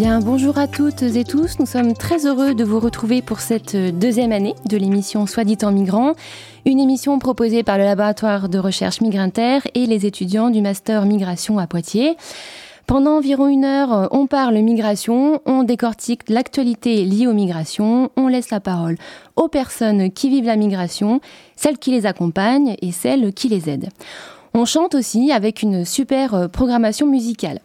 Bien, bonjour à toutes et tous. Nous sommes très heureux de vous retrouver pour cette deuxième année de l'émission Soit dit en migrant, une émission proposée par le laboratoire de recherche Migrantaire et les étudiants du master migration à Poitiers. Pendant environ une heure, on parle migration, on décortique l'actualité liée aux migrations, on laisse la parole aux personnes qui vivent la migration, celles qui les accompagnent et celles qui les aident. On chante aussi avec une super programmation musicale.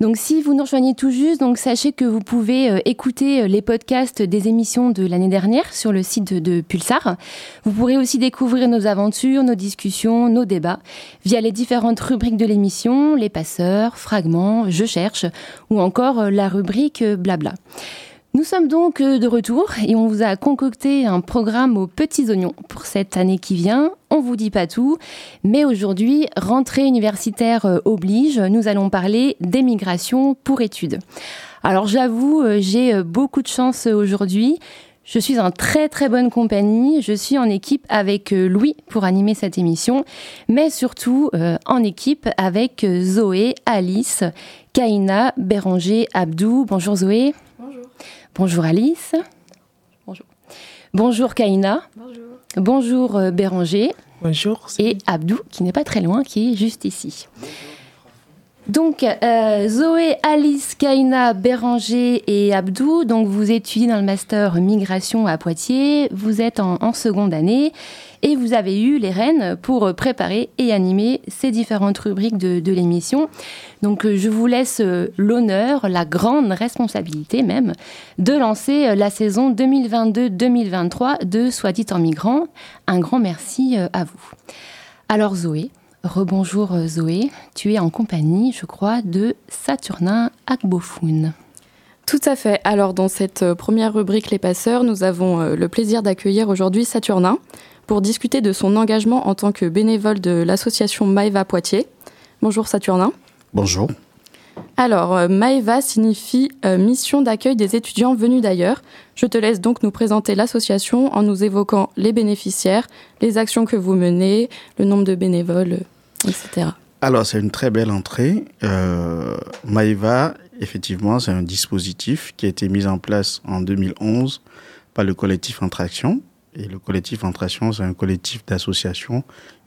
Donc si vous nous rejoignez tout juste, donc sachez que vous pouvez euh, écouter euh, les podcasts des émissions de l'année dernière sur le site de Pulsar. Vous pourrez aussi découvrir nos aventures, nos discussions, nos débats via les différentes rubriques de l'émission, les passeurs, fragments, je cherche ou encore la rubrique blabla. Nous sommes donc de retour et on vous a concocté un programme aux petits oignons pour cette année qui vient. On vous dit pas tout, mais aujourd'hui, rentrée universitaire euh, oblige, nous allons parler d'émigration pour études. Alors j'avoue, euh, j'ai euh, beaucoup de chance aujourd'hui. Je suis en très très bonne compagnie. Je suis en équipe avec Louis pour animer cette émission, mais surtout en équipe avec Zoé, Alice, Kaina, Béranger, Abdou. Bonjour Zoé. Bonjour Alice. Bonjour. Bonjour Kaina. Bonjour. Bonjour euh, Béranger. Bonjour. Et Abdou, qui n'est pas très loin, qui est juste ici. Donc, euh, Zoé, Alice, Kaina, Béranger et Abdou, donc vous étudiez dans le master migration à Poitiers, vous êtes en seconde année et vous avez eu les rênes pour préparer et animer ces différentes rubriques de, l'émission. Donc euh, je vous laisse euh, l'honneur, la grande responsabilité même, de lancer la saison 2022-2023 de Soit dit en migrant. Un grand merci à vous. Alors Zoé, rebonjour Zoé, tu es en compagnie, je crois, de Saturnin Akbofoun. Tout à fait. Alors dans cette première rubrique Les Passeurs, nous avons le plaisir d'accueillir aujourd'hui Saturnin pour discuter de son engagement en tant que bénévole de l'association Maeva Poitiers. Bonjour Saturnin. Bonjour. Alors, euh, Maeva signifie euh, mission d'accueil des étudiants venus d'ailleurs. Je te laisse donc nous présenter l'association en nous évoquant les bénéficiaires, les actions que vous menez, le nombre de bénévoles, etc. Alors, c'est une très belle entrée. Euh, Maeva, effectivement, c'est un dispositif qui a été mis en place en 2011 par le collectif Intraction et le collectif Entration, c'est un collectif d'associations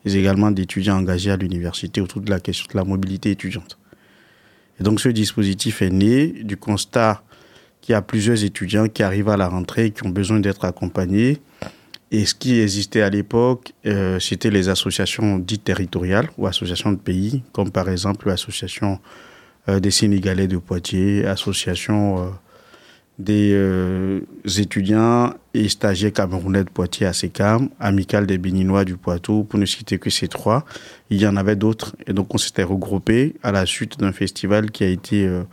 et également d'étudiants engagés à l'université autour de la question de la mobilité étudiante. Et donc ce dispositif est né du constat qu'il y a plusieurs étudiants qui arrivent à la rentrée qui ont besoin d'être accompagnés. Et ce qui existait à l'époque, euh, c'était les associations dites territoriales ou associations de pays, comme par exemple l'association euh, des Sénégalais de Poitiers, association euh, des euh, étudiants et stagiaires camerounais de Poitiers à SECAM, Amical des Béninois du Poitou, pour ne citer que ces trois. Il y en avait d'autres. Et donc, on s'était regroupés à la suite d'un festival qui a été euh,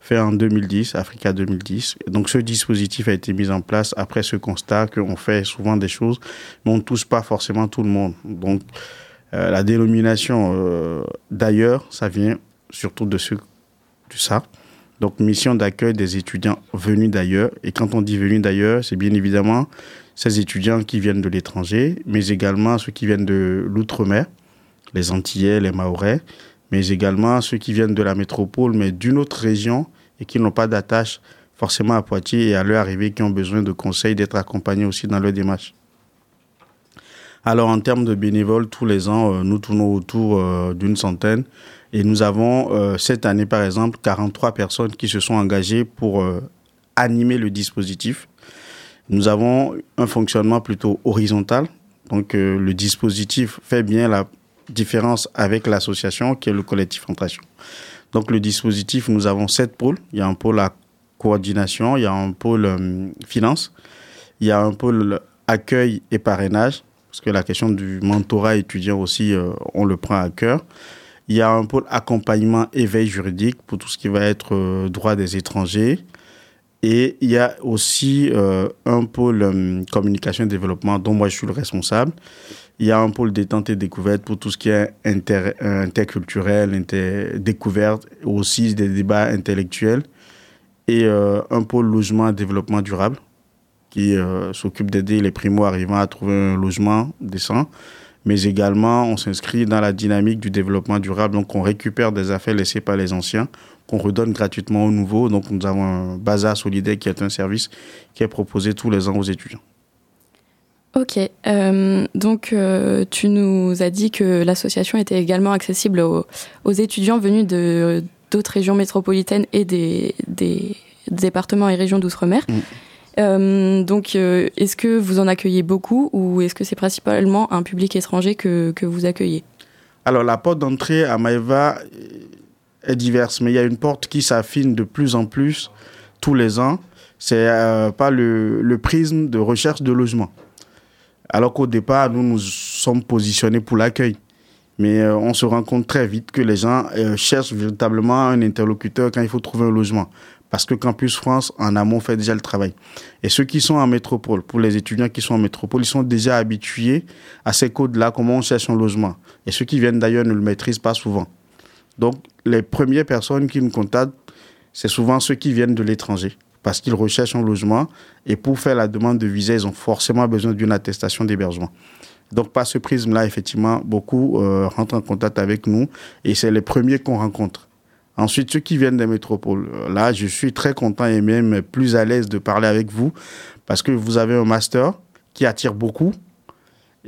fait en 2010, Africa 2010. donc, ce dispositif a été mis en place après ce constat qu'on fait souvent des choses, mais on ne touche pas forcément tout le monde. Donc, euh, la dénomination d'ailleurs, ça vient surtout de, ce, de ça. Donc, mission d'accueil des étudiants venus d'ailleurs. Et quand on dit venus d'ailleurs, c'est bien évidemment ces étudiants qui viennent de l'étranger, mais également ceux qui viennent de l'outre-mer, les Antillais, les Mahorais, mais également ceux qui viennent de la métropole, mais d'une autre région et qui n'ont pas d'attache forcément à Poitiers et à leur arrivée, qui ont besoin de conseils, d'être accompagnés aussi dans leur démarche. Alors, en termes de bénévoles, tous les ans, euh, nous tournons autour euh, d'une centaine et nous avons euh, cette année, par exemple, 43 personnes qui se sont engagées pour euh, animer le dispositif. Nous avons un fonctionnement plutôt horizontal. Donc euh, le dispositif fait bien la différence avec l'association qui est le collectif Entration. Donc le dispositif, nous avons sept pôles. Il y a un pôle à coordination, il y a un pôle finance, il y a un pôle accueil et parrainage, parce que la question du mentorat étudiant aussi, on le prend à cœur. Il y a un pôle accompagnement éveil juridique pour tout ce qui va être euh, droit des étrangers. Et il y a aussi euh, un pôle euh, communication et développement dont moi je suis le responsable. Il y a un pôle détente et découverte pour tout ce qui est inter, interculturel, inter, découverte, aussi des débats intellectuels. Et un pôle logement et développement durable qui s'occupe d'aider les primo-arrivants à trouver un logement décent mais également on s'inscrit dans la dynamique du développement durable. Donc on récupère des affaires laissées par les anciens, qu'on redonne gratuitement aux nouveaux. Donc nous avons un Bazar Solidaire qui est un service qui est proposé tous les ans aux étudiants. Ok, euh, donc euh, tu nous as dit que l'association était également accessible aux, étudiants venus de d'autres régions métropolitaines et des, départements et régions d'outre-mer. Mm. Euh, donc, euh, est-ce que vous en accueillez beaucoup ou est-ce que c'est principalement un public étranger que, que vous accueillez? Alors, la porte d'entrée à Maeva est diverse, mais il y a une porte qui s'affine de plus en plus tous les ans. C'est euh, pas le, le, prisme de recherche de logement. Alors qu'au départ, nous nous sommes positionnés pour l'accueil. Mais on se rend compte très vite que les gens cherchent véritablement un interlocuteur quand il faut trouver un logement parce que Campus France, en amont, fait déjà le travail. Et ceux qui sont en métropole, pour les étudiants qui sont en métropole, ils sont déjà habitués à ces codes-là, comment on cherche un logement. Et ceux qui viennent d'ailleurs ne le maîtrisent pas souvent. Donc, les premières personnes qui nous contactent, c'est souvent ceux qui viennent de l'étranger, parce qu'ils recherchent un logement. Et pour faire la demande de visa, ils ont forcément besoin d'une attestation d'hébergement. Donc, par ce prisme-là, effectivement, beaucoup euh, rentrent en contact avec nous et c'est les premiers qu'on rencontre. Ensuite, ceux qui viennent des métropoles, là, je suis très content et même plus à l'aise de parler avec vous parce que vous avez un master qui attire beaucoup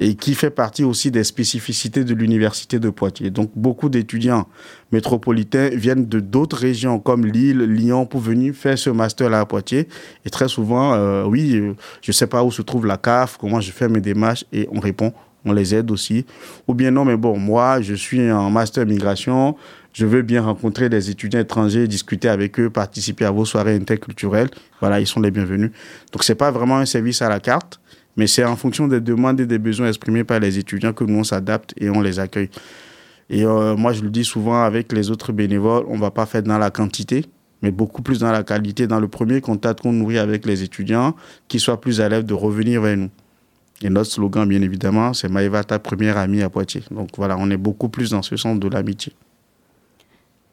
et qui fait partie aussi des spécificités de l'université de Poitiers. Donc, beaucoup d'étudiants métropolitains viennent de d'autres régions comme Lille, Lyon pour venir faire ce master-là à Poitiers. Et très souvent, euh, oui, euh, je ne sais pas où se trouve la CAF, comment je fais mes démarches et on répond on les aide aussi. Ou bien non, mais bon, moi, je suis en master migration, je veux bien rencontrer des étudiants étrangers, discuter avec eux, participer à vos soirées interculturelles. Voilà, ils sont les bienvenus. Donc, c'est pas vraiment un service à la carte, mais c'est en fonction des demandes et des besoins exprimés par les étudiants que nous, on s'adapte et on les accueille. Et euh, moi, je le dis souvent avec les autres bénévoles, on va pas faire dans la quantité, mais beaucoup plus dans la qualité, dans le premier contact qu'on nourrit avec les étudiants, qu'ils soient plus à l'aise de revenir vers nous. Et notre slogan, bien évidemment, c'est Maïva, ta première amie à Poitiers. Donc voilà, on est beaucoup plus dans ce sens de l'amitié.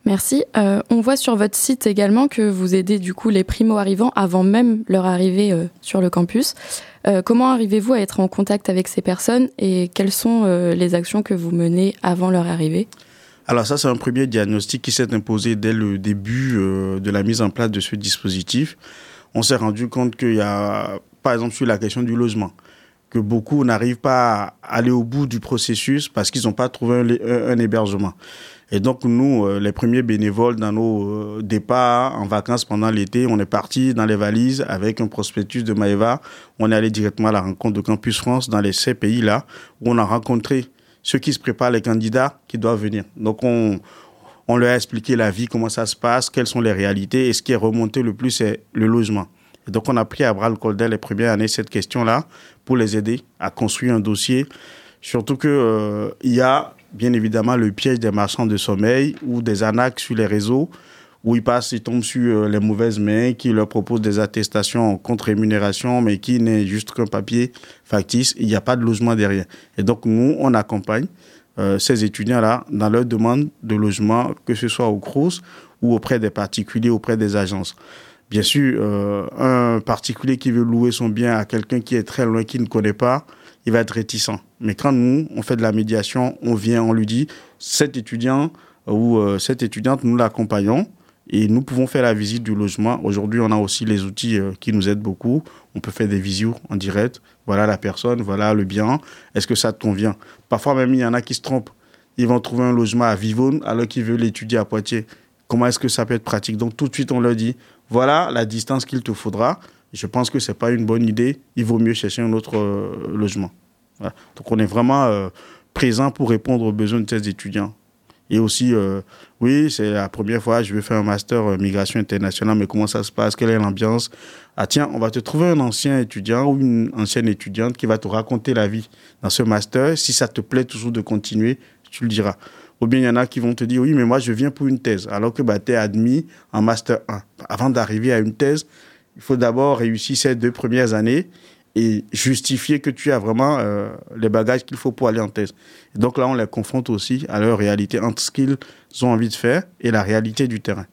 Merci. Euh, on voit sur votre site également que vous aidez du coup les primo-arrivants avant même leur arrivée euh, sur le campus. Euh, comment arrivez-vous à être en contact avec ces personnes et quelles sont les actions que vous menez avant leur arrivée? Alors ça, c'est un premier diagnostic qui s'est imposé dès le début de la mise en place de ce dispositif. On s'est rendu compte qu'il y a, par exemple, sur la question du logement, que beaucoup n'arrivent pas à aller au bout du processus parce qu'ils n'ont pas trouvé un, hébergement. Et donc nous, euh, les premiers bénévoles dans nos euh, départs en vacances pendant l'été, on est parti dans les valises avec un prospectus de Maeva. On est allé directement à la rencontre de Campus France dans les ces pays-là où on a rencontré ceux qui se préparent, les candidats qui doivent venir. Donc on, on leur a expliqué la vie, comment ça se passe, quelles sont les réalités et ce qui est remonté le plus, c'est le logement. Et donc, on a pris à bras le col les premières années cette question-là pour les aider à construire un dossier. Surtout qu'il euh, y a bien évidemment le piège des marchands de sommeil ou des anacs sur les réseaux où ils passent, ils tombent sur euh, les mauvaises mains, qui leur proposent des attestations contre rémunération, mais qui n'est juste qu'un papier factice. Il n'y a pas de logement derrière. Et donc, nous, on accompagne euh, ces étudiants-là dans leur demande de logement, que ce soit au CROUS ou auprès des particuliers, auprès des agences. Bien sûr, euh, un particulier qui veut louer son bien à quelqu'un qui est très loin, qui ne connaît pas, il va être réticent. Mais quand nous, on fait de la médiation, on vient, on lui dit, cet étudiant ou euh, cette étudiante, nous l'accompagnons et nous pouvons faire la visite du logement. Aujourd'hui, on a aussi les outils euh, qui nous aident beaucoup. On peut faire des visios en direct. Voilà la personne, voilà le bien. Est-ce que ça te convient? Parfois même, il y en a qui se trompent. Ils vont trouver un logement à Vivonne alors qu'ils veulent l'étudier à Poitiers. Comment est-ce que ça peut être pratique? Donc tout de suite, on leur dit, voilà la distance qu'il te faudra. Je pense que ce n'est pas une bonne idée. Il vaut mieux chercher un autre euh, logement. Donc on est vraiment euh, présent pour répondre aux besoins de ces étudiants. Et aussi, euh, oui, c'est la première fois, je vais faire un master migration internationale, mais comment ça se passe? Quelle est l'ambiance? Ah tiens, on va te trouver un ancien étudiant ou une ancienne étudiante qui va te raconter la vie dans ce master. Si ça te plaît toujours de continuer, tu le diras. Ou bien il y en a qui vont te dire, oui, mais moi je viens pour une thèse, alors que bah, tu es admis en Master 1. Avant d'arriver à une thèse, Il faut d'abord réussir ces deux premières années et justifier que tu as vraiment euh, les bagages qu'il faut pour aller en thèse. Donc là, on les confronte aussi à leur réalité entre ce qu'ils ont envie de faire et la réalité du terrain.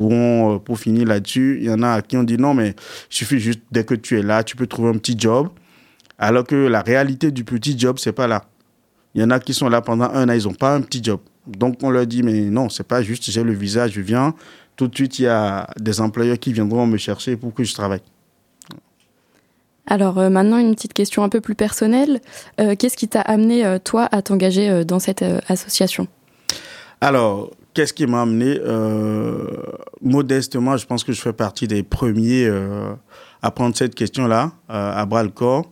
Euh, pour finir là-dessus, il y en a qui ont dit non, mais il suffit juste dès que tu es là, tu peux trouver un petit job. Alors que la réalité du petit job, c'est pas là. Il y en a qui sont là pendant un an, ils n'ont pas un petit job. Donc on leur dit mais non, c'est pas juste j'ai le visage, je viens. Tout de suite, il y a des employeurs qui viendront me chercher pour que je travaille. Alors euh, maintenant, une petite question un peu plus personnelle. Euh, qu'est-ce qui t'a amené, euh, toi, à t'engager dans cette association? Alors, qu'est-ce qui m'a amené Modestement, je pense que je fais partie des premiers à prendre cette question-là à bras le corps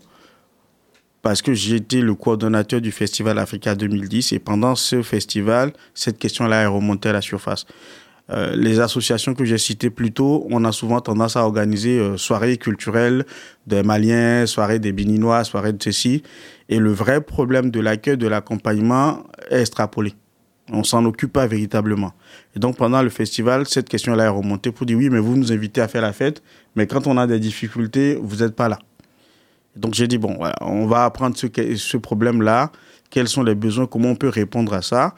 parce que j'étais le coordonnateur du festival Africa 2010 et pendant ce festival, cette question-là est remontée à la surface. Euh, les associations que j'ai citées plus tôt, on a souvent tendance à organiser euh, soirées culturelles des Maliens, soirées des Béninois, soirées de ceci. Et le vrai problème de l'accueil, de l'accompagnement est extrapolé. On s'en occupe pas véritablement. Et donc pendant le festival, cette question-là est remontée pour dire oui, mais vous nous invitez à faire la fête, mais quand on a des difficultés, vous n'êtes pas là. Donc j'ai dit bon, on va apprendre ce, ce problème-là, quels sont les besoins, comment on peut répondre à ça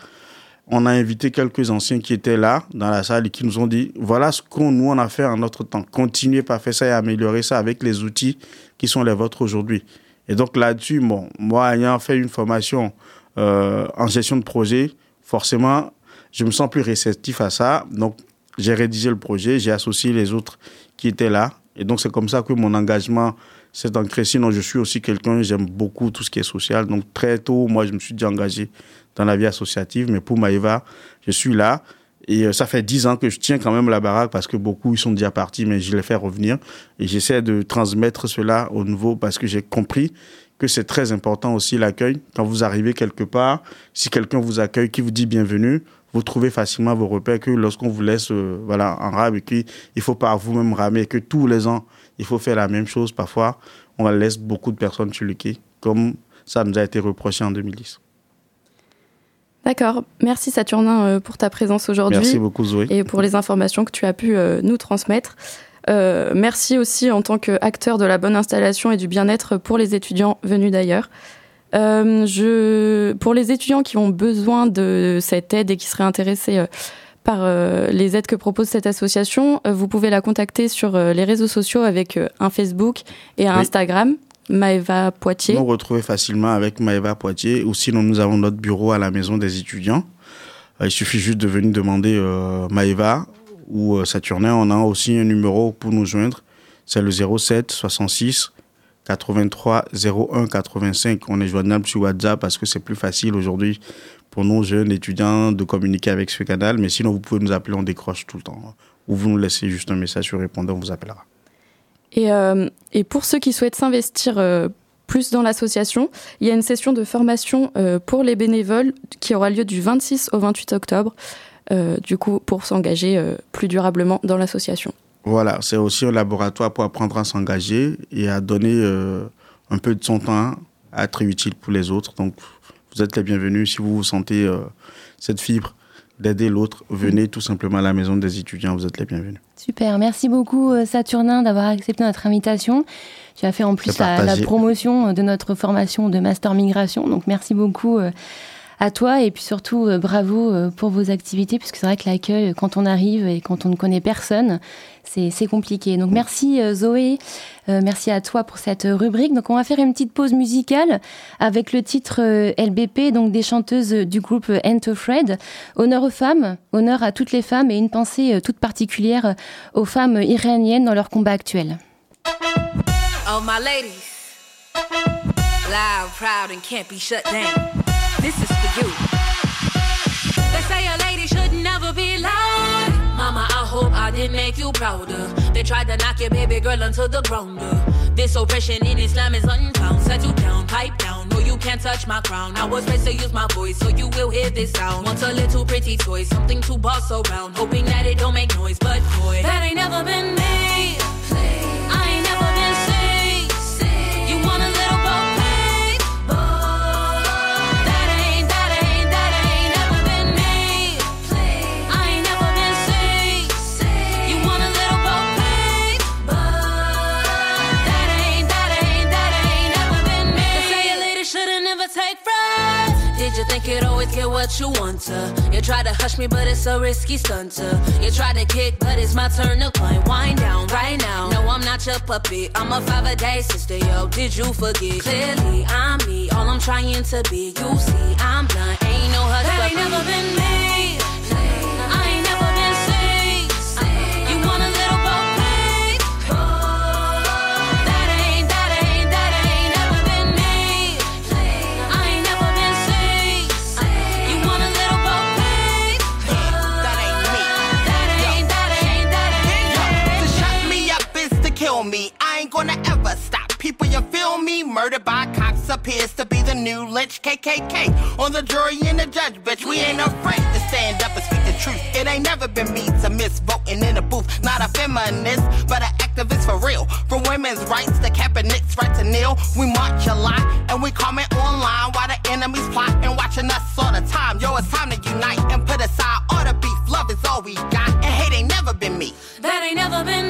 on a invité quelques anciens qui étaient là dans la salle et qui nous ont dit voilà ce qu'on nous on a fait en notre temps. Continuez par faire ça et améliorer ça avec les outils qui sont les vôtres aujourd'hui. Et donc là-dessus, bon, moi ayant fait une formation euh, en gestion de projet, forcément, je me sens plus réceptif à ça. Donc j'ai rédigé le projet, j'ai associé les autres qui étaient là. Et donc c'est comme ça que mon engagement s'est ancré. Sinon, je suis aussi quelqu'un, j'aime beaucoup tout ce qui est social. Donc très tôt, moi, je me suis déjà engagé dans la vie associative. Mais pour Maïva, je suis là. Et euh, ça fait dix ans que je tiens quand même la baraque parce que beaucoup ils sont déjà partis, mais je les fais revenir. Et j'essaie de transmettre cela au nouveau parce que j'ai compris que c'est très important aussi l'accueil. Quand vous arrivez quelque part, si quelqu'un vous accueille, qui vous dit bienvenue, vous trouvez facilement vos repères que lorsqu'on vous laisse euh, voilà, en rame et qu'il faut pas vous-même ramer, que tous les ans, il faut faire la même chose. Parfois, on laisse beaucoup de personnes sur le quai, comme ça nous a été reproché en 2010. D'accord. Merci Saturnin euh, pour ta présence aujourd'hui. Merci beaucoup Zoé. Et pour les informations que tu as pu euh, nous transmettre. Euh, merci aussi en tant qu'acteur de la bonne installation et du bien-être pour les étudiants venus d'ailleurs. je, pour les étudiants qui ont besoin de cette aide et qui seraient intéressés par les aides que propose cette association, vous pouvez la contacter sur les réseaux sociaux avec un Facebook et un Instagram. Maëva Poitiers. Nous retrouver facilement avec Maëva Poitiers ou sinon nous avons notre bureau à la maison des étudiants. Euh, il suffit juste de venir demander euh, Maëva ou euh, Saturnin. On a aussi un numéro pour nous joindre. C'est le 07 66 83 01 85. On est joignable sur WhatsApp parce que c'est plus facile aujourd'hui pour nos jeunes étudiants de communiquer avec ce canal. Mais sinon, vous pouvez nous appeler, on décroche tout le temps. Ou vous nous laissez juste un message sur répondeur, on vous appellera. Et, euh, pour ceux qui souhaitent s'investir euh, plus dans l'association, il y a une session de formation euh, pour les bénévoles qui aura lieu du 26 au 28 octobre, du coup, pour s'engager plus durablement dans l'association. Voilà, c'est aussi un laboratoire pour apprendre à s'engager et à donner un peu de son temps à être utile pour les autres. Donc, vous êtes les bienvenus si vous vous sentez cette fibre d'aider l'autre, venez tout simplement à la maison des étudiants, vous êtes les bienvenus. Super, merci beaucoup euh, Saturnin d'avoir accepté notre invitation. Tu as fait en plus la, promotion de notre formation de Master Migration, donc merci beaucoup euh, à toi et puis surtout euh, bravo pour vos activités, puisque c'est vrai que l'accueil, quand on arrive et quand on ne connaît personne, c'est compliqué. Donc merci euh, Zoé, euh, merci à toi pour cette rubrique. Donc on va faire une petite pause musicale avec le titre euh, LBP, donc des chanteuses du groupe Enter Fred. Honneur aux femmes, honneur à toutes les femmes et une pensée toute particulière aux femmes iraniennes dans leur combat actuel. Oh my ladies, loud, proud and can't be shut down. This is for you. They say a lady should never be loud. Mama, I hope I didn't make you prouder. They tried to knock your baby girl onto the ground. This oppression in Islam is unfound. Settle down, pipe down. No, you can't touch my crown. I was raised to use my voice, so you will hear this sound. Want a little pretty toy, something to boss around. Hoping that it don't make noise, but boy, that ain't never been me. I make it always get what you want to. You try to hush me, but it's a risky stunt to. You try to kick, but it's my turn to climb. Wind down right now. No, I'm not your puppet. I'm a five a day sister, yo. Did you forget? Clearly, I'm me. All I'm trying to be. You see, I'm blind. Ain't no hush, that ain't never been me. Murdered by cops appears to be the new lynch KKK. On the jury and the judge, bitch, we ain't afraid to stand up and speak the truth. It ain't never been me to miss voting in a booth. Not a feminist, but an activist for real. From women's rights to Kaepernick's right to kneel. We march a lot and we comment online while the enemies plot and watching us all the time. Yo, it's time to unite and put aside all the beef. Love is all we got, and hate ain't never been me. That ain't never been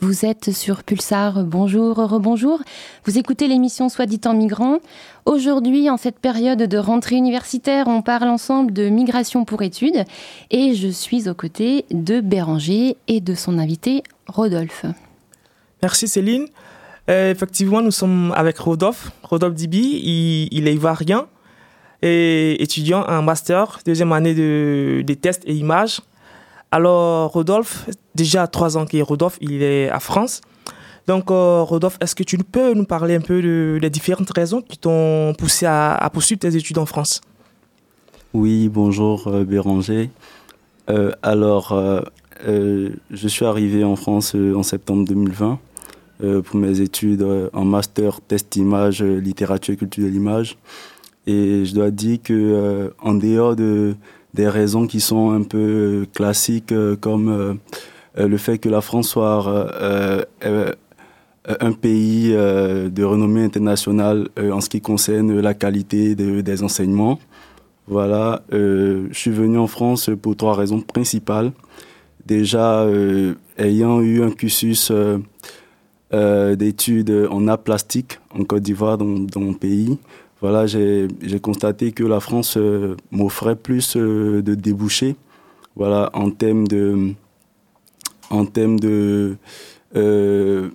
Vous êtes sur Pulsar, bonjour, rebonjour. Vous écoutez l'émission Soit dit en migrant. Aujourd'hui, en cette période de rentrée universitaire, on parle ensemble de migration pour études et je suis aux côtés de Béranger et de son invité Rodolphe. Merci Céline. Euh, effectivement, nous sommes avec Rodolphe. Rodolphe Dibi, il, est ivoirien et étudiant en master, deuxième année de, des tests et images alors, Rodolphe, déjà trois ans qu'il est Rodolphe, il est à France. Donc, euh, Rodolphe, est-ce que tu peux nous parler un peu de, des différentes raisons qui t'ont poussé à, poursuivre tes études en France? Oui, bonjour euh, Béranger. Euh, alors, je suis arrivé en France en septembre 2020 pour mes études en master test image, littérature et culture de l'image. Et je dois dire que en dehors de des raisons qui sont un peu euh, classiques, euh, comme euh, le fait que la France soit un pays de renommée internationale en ce qui concerne la qualité des enseignements. Voilà, je suis venu en France pour trois raisons principales. Déjà, ayant eu un cursus d'études en art plastique en Côte d'Ivoire, dans, dans, mon pays, voilà, j'ai constaté que la France euh, m'offrait plus euh, de débouchés, voilà, en termes de, en thème de euh,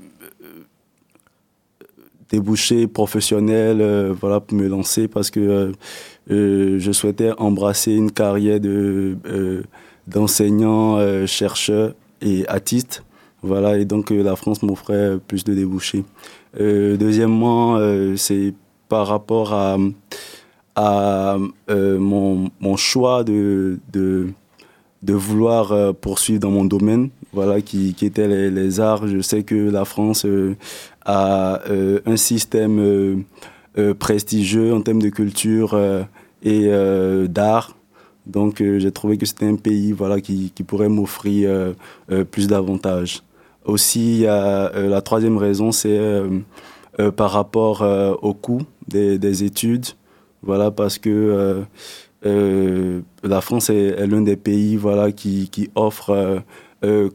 débouchés professionnels, voilà, pour me lancer parce que je souhaitais embrasser une carrière de d'enseignant, chercheur et artiste. Voilà, et donc la France m'offrait plus de débouchés. deuxièmement, c'est par rapport à, euh, mon, choix de, de, vouloir euh, poursuivre dans mon domaine, voilà, qui, était les, les, arts. Je sais que la France euh, a un système prestigieux en termes de culture et d'art. Donc j'ai trouvé que c'était un pays voilà, qui, qui pourrait m'offrir plus d'avantages. Aussi, la troisième raison, c'est par rapport au coût des, des, études. Voilà, parce que la France est, l'un des pays voilà, qui, qui offre,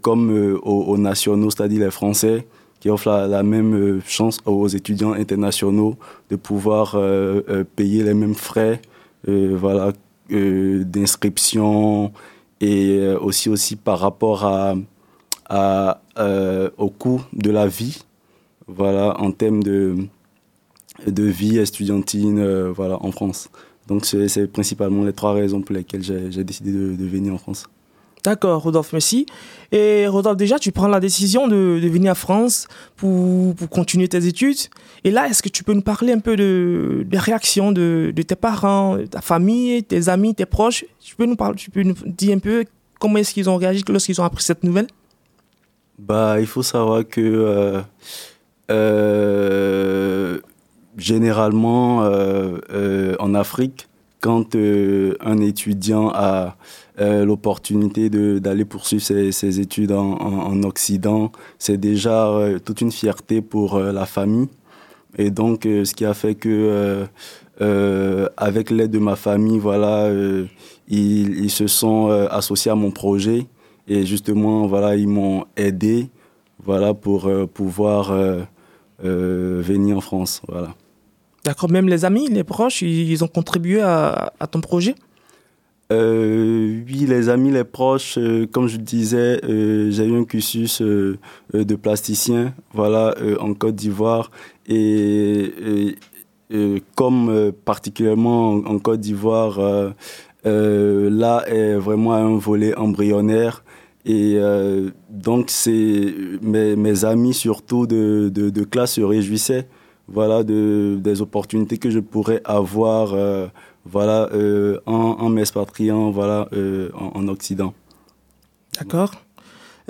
comme aux, aux, nationaux, c'est-à-dire les Français, qui offre la, même euh, chance aux étudiants internationaux de pouvoir euh, euh, payer les mêmes frais voilà, d'inscription et aussi, aussi par rapport à au coût de la vie voilà, en termes de, de vie estudiantine voilà, en France. Donc c'est principalement les trois raisons pour lesquelles j'ai décidé de, de venir en France. D'accord, Rodolphe, merci. Et Rodolphe, déjà, tu prends la décision de, de venir à France pour, pour, continuer tes études. Et là, est-ce que tu peux nous parler un peu de, des réactions de, de, tes parents, ta famille, tes amis, tes proches? Tu peux nous, parler, tu peux nous dire un peu comment est-ce qu'ils ont réagi lorsqu'ils ont appris cette nouvelle? Bah, il faut savoir que euh, euh, généralement, euh, en Afrique, quand un étudiant a euh, l'opportunité d'aller poursuivre ses, études en, Occident, c'est déjà euh, toute une fierté pour euh, la famille. Et donc, ce qui a fait que, avec l'aide de ma famille, voilà, ils, se sont associés à mon projet. Et justement, voilà, ils m'ont aidé, voilà, pour pouvoir venir en France. D'accord, même les amis, les proches, ils ont contribué à, ton projet? Euh, oui, les amis, les proches, euh, comme je disais, euh, j'ai eu un cursus euh, de plasticien, voilà, en Côte d'Ivoire, et, comme particulièrement en, Côte d'Ivoire, là est vraiment un volet embryonnaire. Et donc, mes, amis, surtout de, classe, se réjouissaient voilà, de, des opportunités que je pourrais avoir voilà, euh, en, en m'expatriant voilà, euh, en, en, Occident. D'accord.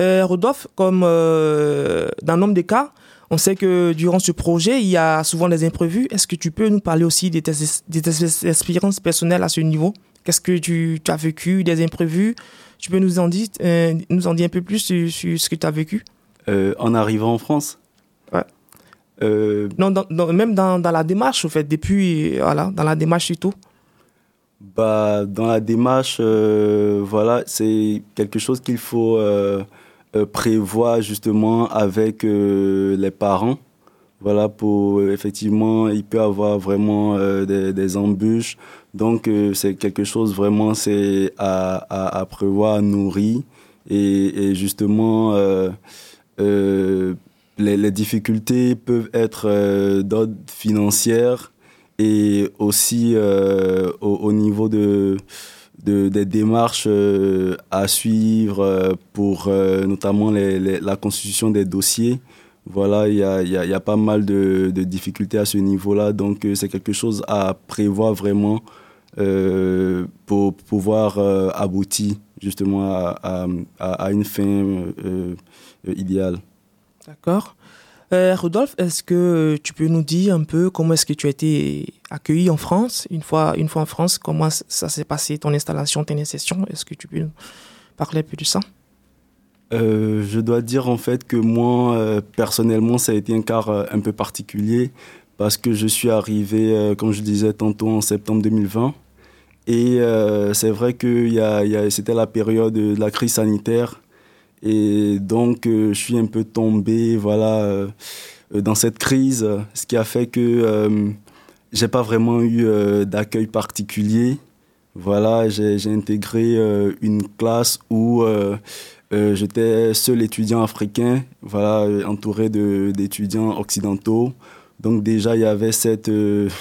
Euh, Rodolphe, comme euh, dans nombre des cas, on sait que durant ce projet, il y a souvent des imprévus. Est-ce que tu peux nous parler aussi de tes, de tes expériences personnelles à ce niveau? Qu'est-ce que tu, tu, as vécu, des imprévus? Tu peux nous en dire, euh, nous en dire un peu plus sur, sur ce que tu as vécu? En arrivant en France? Non, dans, dans, même dans, dans, la démarche, en fait, depuis, voilà, dans la démarche surtout bah, Dans la démarche, euh, voilà, c'est quelque chose qu'il faut euh, euh, prévoir justement avec euh, les parents. Voilà, pour effectivement, il peut avoir vraiment euh, des, des, embûches. Donc, c'est quelque chose vraiment, c'est à, à, à, prévoir, à nourrir. Et, et justement, les, difficultés peuvent être d'ordre financier et aussi euh, au, au, niveau de, de, des démarches euh, à suivre euh, pour euh, notamment la constitution des dossiers. Voilà, il y a, pas mal de, difficultés à ce niveau-là, donc euh, c'est quelque chose à prévoir vraiment pour pouvoir aboutir justement à, une fin idéale. D'accord. Euh, est-ce que tu peux nous dire un peu comment est-ce que tu as été accueilli en France? Une fois, une fois en France Comment ça s'est passé, ton installation, tes sessions Est-ce que tu peux nous parler un peu de ça? Euh, je dois dire en fait que moi, euh, personnellement, ça a été un euh, un peu particulier parce que je suis arrivé, euh, comme je disais tantôt, en septembre 2020. Et euh, c'est vrai que y a, c'était la période de la crise sanitaire. Et donc, euh, je suis un peu tombé, voilà, euh, dans cette crise, ce qui a fait que euh, j'ai pas vraiment eu euh, d'accueil particulier. Voilà, j'ai intégré euh, une classe où j'étais seul étudiant africain, voilà, entouré d'étudiants occidentaux. Donc déjà, il y avait cette,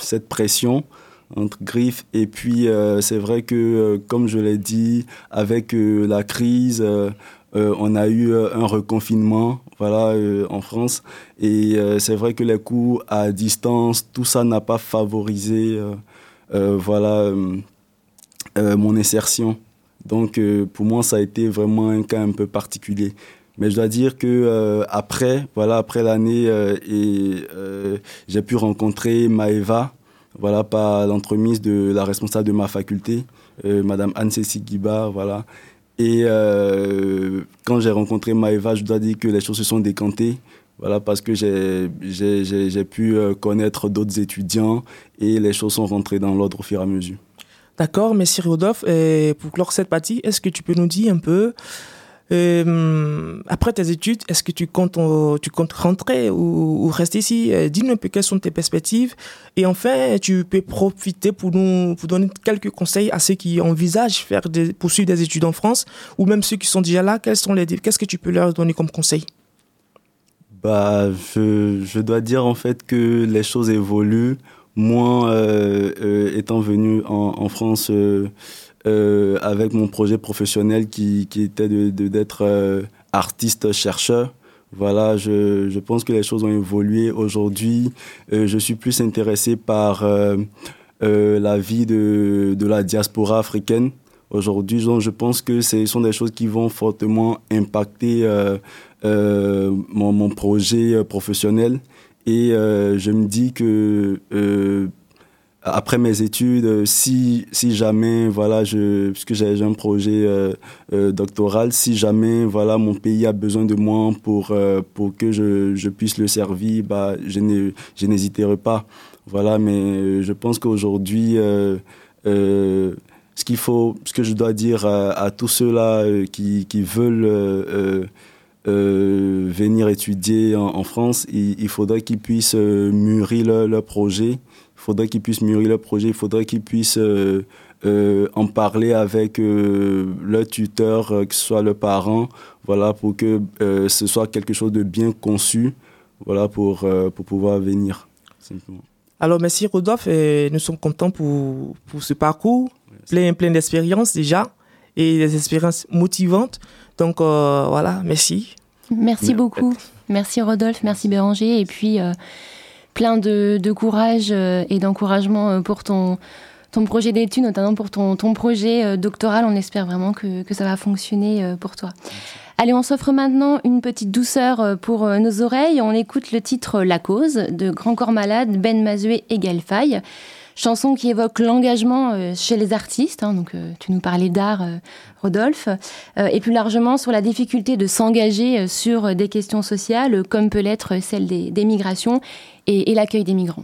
cette pression entre griffes. Et puis, c'est vrai que, comme je l'ai dit, avec la crise, euh, on a eu euh, un reconfinement voilà, euh, en France. Et c'est vrai que les cours à distance, tout ça n'a pas favorisé voilà, mon insertion. Donc pour moi, ça a été vraiment un cas un peu particulier. Mais je dois dire que après, voilà, après l'année, j'ai pu rencontrer Maeva, voilà, par l'entremise de la responsable de ma faculté, Madame Anne-Cécile Guiba, voilà. Et quand j'ai rencontré Maëva, je dois dire que les choses se sont décantées. Voilà, parce que j'ai pu connaître d'autres étudiants et les choses sont rentrées dans l'ordre au fur et à mesure. D'accord, merci Rodolphe. Pour clore cette partie, est-ce que tu peux nous dire un peu, euh, après tes études, est-ce que tu comptes, euh, tu comptes rentrer ou, rester ici? Euh, Dis-nous un peu quelles sont tes perspectives. Et enfin, tu peux profiter pour nous pour donner quelques conseils à ceux qui envisagent faire poursuivre des études en France ou même ceux qui sont déjà là. Qu'est-ce que tu peux leur donner comme conseil? Bah, je, je dois dire en fait que les choses évoluent moi, étant venu en, France euh, avec mon projet professionnel qui, était d'être de, artiste-chercheur, voilà, je, je, pense que les choses ont évolué. Aujourd'hui, je suis plus intéressé par la vie de, de, la diaspora africaine. Aujourd'hui, je pense que ce sont des choses qui vont fortement impacter mon, mon, projet professionnel. Et euh, je me dis que euh, après mes études, si, si jamais, voilà, je, puisque j'ai un projet euh, doctoral, si jamais, voilà, mon pays a besoin de moi pour, pour que je, je puisse le servir, bah, je n'hésiterai pas. Voilà, mais je pense qu'aujourd'hui, ce qu'il faut, ce que je dois dire à, tous ceux-là qui, qui veulent euh, venir étudier en, France, il, faudrait qu'ils puissent euh, mûrir leur, projet. Il faudrait qu'ils puissent mûrir leur projet. Il faudrait qu'ils puissent euh, en parler avec leur tuteur, que ce soit le parent, voilà, pour que ce soit quelque chose de bien conçu, voilà, pour, pour pouvoir venir. Alors, merci Rodolphe, et nous sommes contents pour, pour ce parcours, plein, plein d'expériences déjà, et des expériences motivantes. Donc voilà, merci. Merci beaucoup. Merci Rodolphe, merci Béranger. Et puis, euh, plein de, courage euh, et d'encouragement euh, pour ton, ton projet d'études, notamment pour ton, ton projet doctoral. On espère vraiment que, ça va fonctionner pour toi. Allez, on s'offre maintenant une petite douceur pour nos oreilles. On écoute le titre La cause de Grand Corps Malade, Ben Mazué et Galfaille chanson qui évoque l'engagement euh, chez les artistes. Hein, donc, euh, tu nous parlais d'art, euh, Rodolphe, et plus largement sur la difficulté de s'engager sur des questions sociales, comme peut l'être celle des, migrations et l'accueil des migrants.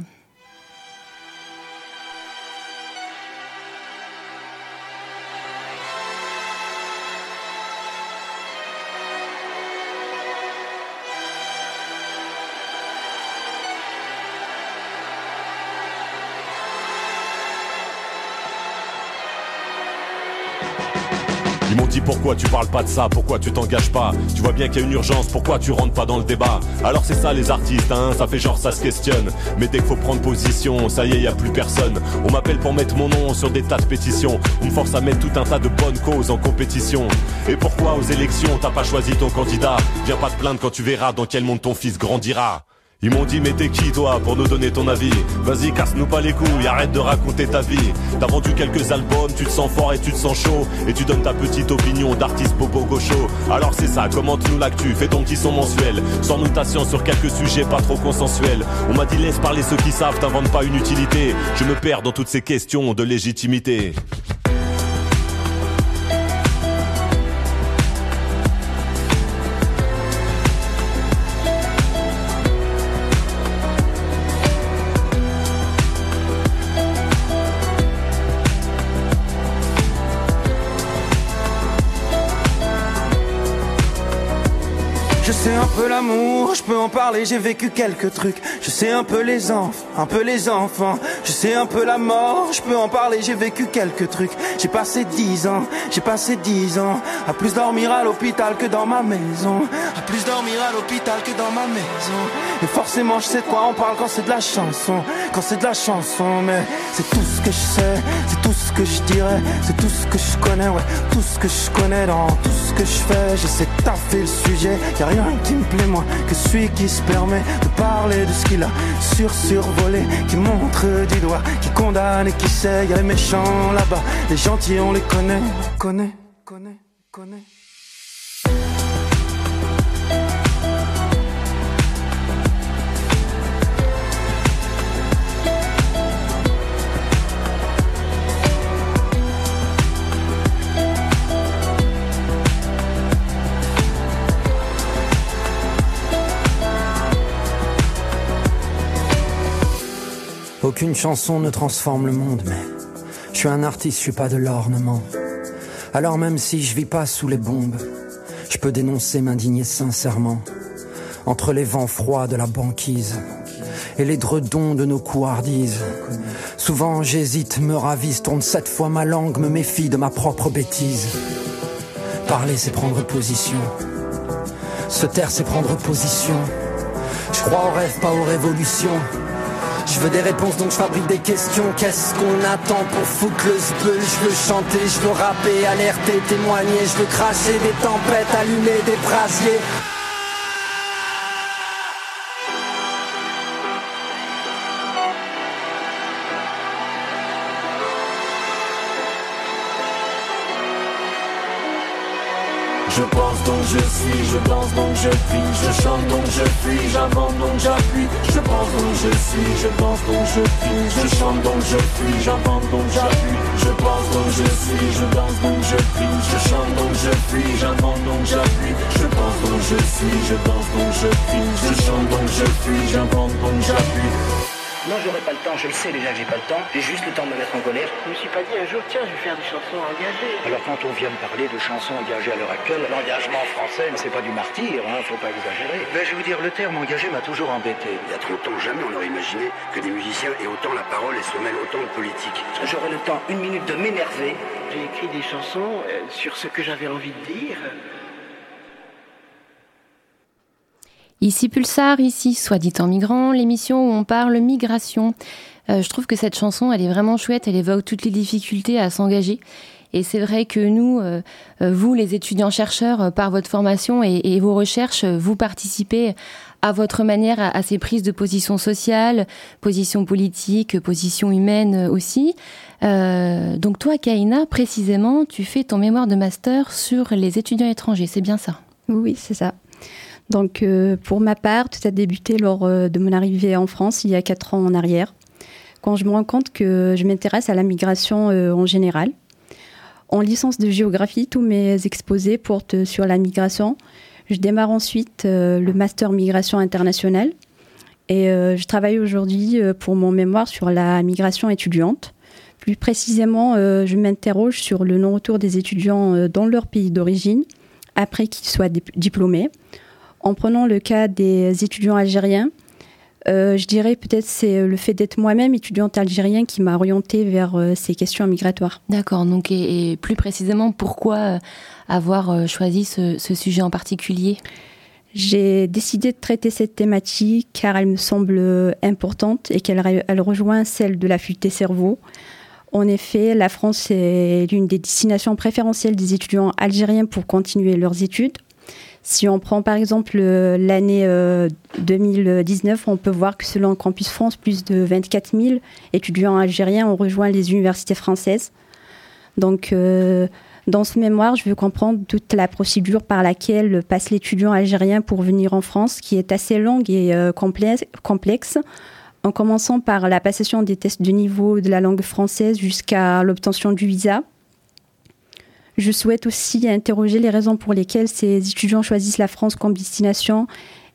Pourquoi tu parles pas de ça, pourquoi tu t'engages pas? Tu vois bien qu'il y a une urgence, pourquoi tu rentres pas dans le débat? Alors c'est ça les artistes, hein, ça fait genre ça se questionne. Mais dès qu'il faut prendre position, ça y est, y a plus personne. On m'appelle pour mettre mon nom sur des tas de pétitions. On me force à mettre tout un tas de bonnes causes en compétition. Et pourquoi aux élections t'as pas choisi ton candidat? Viens pas te plaindre quand tu verras dans quel monde ton fils grandira. Ils m'ont dit mais t'es qui toi pour nous donner ton avis? Vas-y casse-nous pas les couilles, arrête de raconter ta vie. T'as vendu quelques albums, tu te sens fort et tu te sens chaud. Et tu donnes ta petite opinion d'artiste bobo gaucho. Alors c'est ça, commente-nous l'actu, fais ton petit son mensuel. Sans notation sur quelques sujets pas trop consensuels. On m'a dit laisse parler ceux qui savent, t'inventes pas une utilité. Je me perds dans toutes ces questions de légitimité peu l'amour, je peux en parler, j'ai vécu quelques trucs. Je sais un peu les enfants, un peu les enfants. Je sais un peu la mort, je peux en parler, j'ai vécu quelques trucs. J'ai passé dix ans, j'ai passé dix ans à plus dormir à l'hôpital que dans ma maison. À plus dormir à l'hôpital que dans ma maison. Et forcément, je sais de quoi on parle quand c'est de la chanson, quand c'est de la chanson. Mais c'est tout ce que je sais, tout ce que je dirais, c'est tout ce que je connais, ouais, tout ce que je connais dans tout ce que je fais. J'essaie de taffer le sujet, y a rien qui me plaît moins que celui qui se permet de parler de ce qu'il a sur survolé, qui montre du doigt, qui condamne et qui sait. Y a les méchants là-bas, les gentils on les connaît, connaît, connaît, connaît. Aucune chanson ne transforme le monde, mais je suis un artiste, je suis pas de l'ornement. Alors même si je vis pas sous les bombes, je peux dénoncer, m'indigner sincèrement. Entre les vents froids de la banquise et les dredons de nos couardises. Souvent j'hésite, me ravise, tourne sept fois ma langue, me méfie de ma propre bêtise. Parler c'est prendre position. Se taire c'est prendre position. Je crois aux rêves, pas aux révolutions. Je veux des réponses donc je fabrique des questions. Qu'est-ce qu'on attend pour foutre le zbeul? Je veux chanter, je veux rapper, alerter, témoigner. Je veux cracher des tempêtes, allumer des brasiers Je pense donc je suis, je danse donc je crie, je chante donc je fuis, j'invente donc j'appuie. Je pense donc je suis, je danse donc je crie, je chante donc je fuis, j'invente donc j'appuie. Je pense donc je suis, je danse donc je crie, je chante donc je fuis, j'invente donc j'appuie. Je pense donc je suis, je danse donc je crie, je chante donc je fuis, j'invente donc j'appuie. Non, j'aurai pas le temps, je le sais déjà que j'ai pas le temps, j'ai juste le temps de me mettre en colère. Je me suis pas dit un jour, tiens, je vais faire des chansons engagées. Alors quand on vient me parler de chansons engagées à l'heure actuelle, l'engagement français, c'est pas du martyr, hein, faut pas exagérer. Ben, je vais vous dire, le terme engagé m'a toujours embêté. Il y a trop longtemps, jamais on aurait imaginé que des musiciens aient autant la parole et se mêlent autant de politique. J'aurai le temps, une minute, de m'énerver. J'ai écrit des chansons euh, sur ce que j'avais envie de dire. Ici Pulsar, ici Soit dit en migrant, l'émission où on parle migration. Euh, je trouve que cette chanson, elle est vraiment chouette, elle évoque toutes les difficultés à s'engager. Et c'est vrai que nous, euh, euh, vous, les étudiants-chercheurs, par votre formation et, vos recherches, vous participez à votre manière à, ces prises de position sociale, position politique, position humaine aussi. donc toi, Kaina, précisément, tu fais ton mémoire de master sur les étudiants étrangers, c'est bien ça? Oui, c'est ça. Donc, euh, pour ma part, tout a débuté lors euh, de mon arrivée en France il y a quatre ans en arrière, quand je me rends compte que je m'intéresse à la migration euh, en général. En licence de géographie, tous mes exposés portent sur la migration. Je démarre ensuite le master migration internationale et je travaille aujourd'hui pour mon mémoire sur la migration étudiante. Plus précisément, je m'interroge sur le non-retour des étudiants dans leur pays d'origine après qu'ils soient diplômés en prenant le cas des étudiants algériens, euh, je dirais peut-être c'est le fait d'être moi-même étudiante algérienne qui m'a orientée vers euh, ces questions migratoires. D'accord, donc et, plus précisément pourquoi euh, avoir choisi ce, sujet en particulier? J'ai décidé de traiter cette thématique car elle me semble importante et qu'elle elle rejoint celle de la fuite des cerveaux. En effet, la France est l'une des destinations préférentielles des étudiants algériens pour continuer leurs études. Si on prend par exemple euh, l'année 2019, euh, on peut voir que selon Campus France, plus de 24 000 étudiants algériens ont rejoint les universités françaises. Donc, euh, dans ce mémoire, je veux comprendre toute la procédure par laquelle passe l'étudiant algérien pour venir en France, qui est assez longue et complexe, en commençant par la passation des tests de niveau de la langue française jusqu'à l'obtention du visa. Je souhaite aussi interroger les raisons pour lesquelles ces étudiants choisissent la France comme destination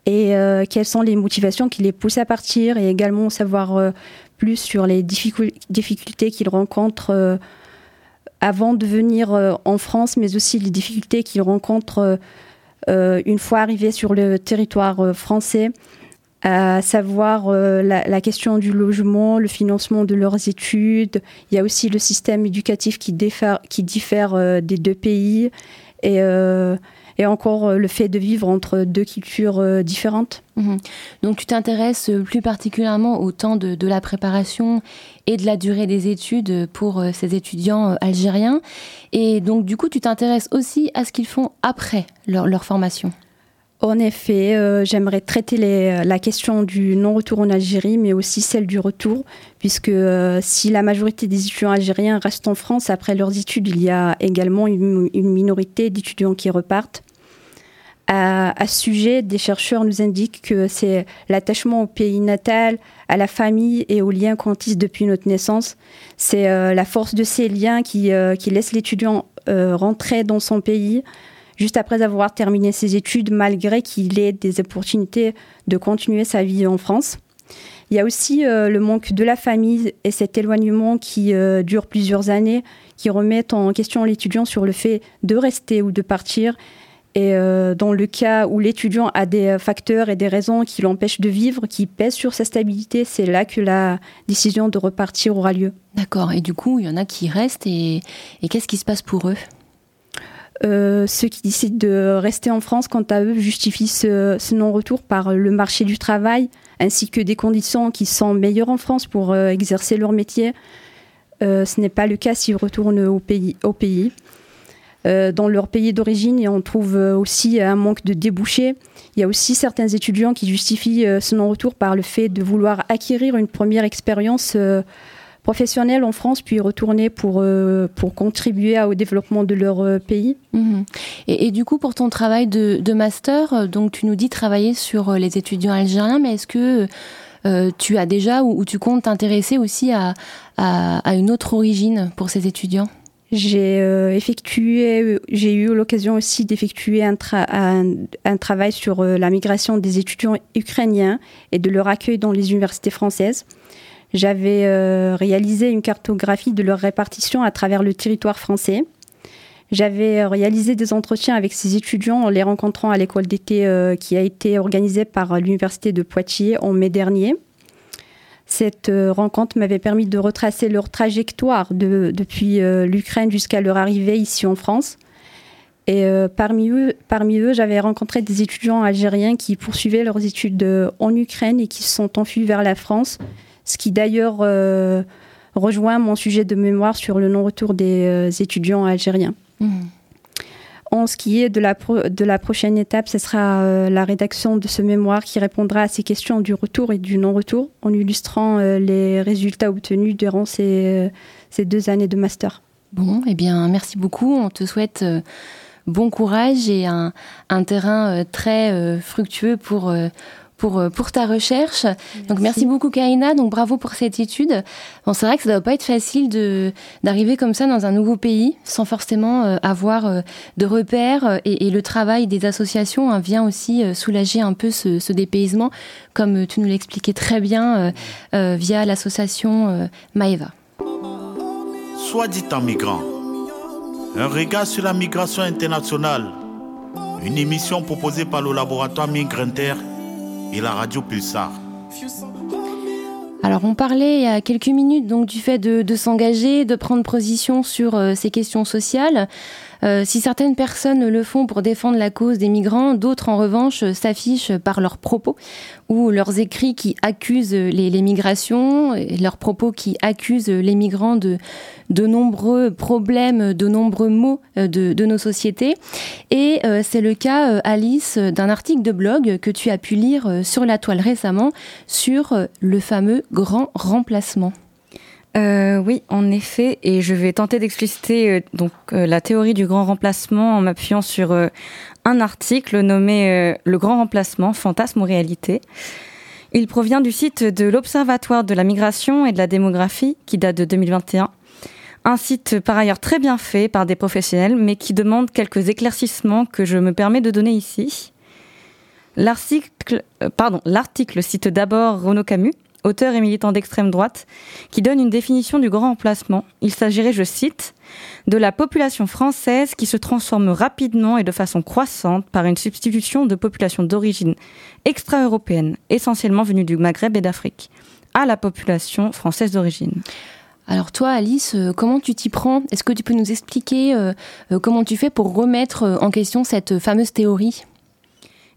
et euh, quelles sont les motivations qui les poussent à partir et également savoir euh, plus sur les difficultés qu'ils rencontrent euh, avant de venir en France, mais aussi les difficultés qu'ils rencontrent une fois arrivés sur le territoire français à savoir euh, la, question du logement, le financement de leurs études. Il y a aussi le système éducatif qui diffère, euh, des deux pays et, euh, encore le fait de vivre entre deux cultures différentes. Mhm. Donc tu t'intéresses plus particulièrement au temps de, la préparation et de la durée des études pour ces étudiants algériens. Et donc du coup tu t'intéresses aussi à ce qu'ils font après leur formation. En effet, euh, j'aimerais traiter la question du non-retour en Algérie, mais aussi celle du retour, puisque euh, si la majorité des étudiants algériens restent en France après leurs études, il y a également une, minorité d'étudiants qui repartent. À, ce sujet, des chercheurs nous indiquent que c'est l'attachement au pays natal, à la famille et aux liens qu'on tisse depuis notre naissance. C'est euh, la force de ces liens qui, qui laisse l'étudiant rentrer dans son pays, juste après avoir terminé ses études, malgré qu'il ait des opportunités de continuer sa vie en France. Il y a aussi euh, le manque de la famille et cet éloignement qui euh, dure plusieurs années, qui remettent en question l'étudiant sur le fait de rester ou de partir. Et euh, dans le cas où l'étudiant a des facteurs et des raisons qui l'empêchent de vivre, qui pèsent sur sa stabilité, c'est là que la décision de repartir aura lieu. D'accord. Et du coup, il y en a qui restent et, et qu'est-ce qui se passe pour eux? Euh, ceux qui décident de rester en France, quant à eux, justifient ce, non-retour par le marché du travail, ainsi que des conditions qui sont meilleures en France pour euh, exercer leur métier. Euh, ce n'est pas le cas s'ils retournent au pays. Au pays. Dans leur pays d'origine, on trouve aussi un manque de débouchés. Il y a aussi certains étudiants qui justifient ce non-retour par le fait de vouloir acquérir une première expérience professionnels en France, puis retourner pour, euh, pour contribuer au développement de leur euh, pays. Mhm. et, et, du coup, pour ton travail de, de, master, euh, donc tu nous dis travailler sur les étudiants algériens, mais est-ce que euh, tu as déjà ou, ou tu comptes t'intéresser aussi à, à, à, une autre origine pour ces étudiants? J'ai euh, effectué, j'ai eu l'occasion aussi d'effectuer un, tra un, un, travail sur euh, la migration des étudiants ukrainiens et de leur accueil dans les universités françaises. J'avais euh, réalisé une cartographie de leur répartition à travers le territoire français. J'avais euh, réalisé des entretiens avec ces étudiants en les rencontrant à l'école d'été euh, qui a été organisée par l'Université de Poitiers en mai dernier. Cette rencontre m'avait permis de retracer leur trajectoire de, depuis l'Ukraine jusqu'à leur arrivée ici en France. Et parmi eux, parmi eux j'avais rencontré des étudiants algériens qui poursuivaient leurs études en Ukraine et qui se sont enfuis vers la France ce qui d'ailleurs euh, rejoint mon sujet de mémoire sur le non-retour des euh, étudiants algériens. Mmh. En ce qui est de la, de la prochaine étape, ce sera euh, la rédaction de ce mémoire qui répondra à ces questions du retour et du non-retour en illustrant euh, les résultats obtenus durant ces, euh, ces, deux années de master. Bon, eh bien, merci beaucoup. On te souhaite bon courage et un, un terrain très fructueux pour pour, euh, pour ta recherche. Merci. Donc merci beaucoup Kaina, donc bravo pour cette étude. Bon, c'est vrai que ça doit pas être facile de d'arriver comme ça dans un nouveau pays sans forcément euh, avoir euh, de repères et, et, le travail des associations hein, vient aussi euh, soulager un peu ce, ce dépaysement comme tu nous l'expliquais très bien euh, via l'association Maeva. Soit dit en migrant, un regard sur la migration internationale, une émission proposée par le laboratoire Migrinter et la radio Pulsar. Alors on parlait il y a quelques minutes donc du fait de, s'engager, de prendre position sur euh, ces questions sociales. Euh, si certaines personnes le font pour défendre la cause des migrants, d'autres en revanche s'affichent par leurs propos ou leurs écrits qui accusent les, migrations, et leurs propos qui accusent les migrants de, nombreux problèmes, de nombreux maux euh, de, nos sociétés. Et euh, c'est le cas, Alice, d'un article de blog que tu as pu lire sur la toile récemment sur le fameux grand remplacement. Euh, oui, en effet, et je vais tenter d'expliciter euh, donc euh, la théorie du grand remplacement en m'appuyant sur un article nommé Le grand remplacement, fantasme ou réalité. Il provient du site de l'Observatoire de la migration et de la démographie qui date de 2021. Un site par ailleurs très bien fait par des professionnels, mais qui demande quelques éclaircissements que je me permets de donner ici. L'article cite d'abord Renaud Camus, auteur et militant d'extrême droite, qui donne une définition du grand emplacement. Il s'agirait, je cite, de la population française qui se transforme rapidement et de façon croissante par une substitution de populations d'origine extra-européenne, essentiellement venues du Maghreb et d'Afrique, à la population française d'origine. Alors toi, Alice, euh, comment tu t'y prends? Est-ce que tu peux nous expliquer euh, euh, comment tu fais pour remettre en question cette fameuse théorie?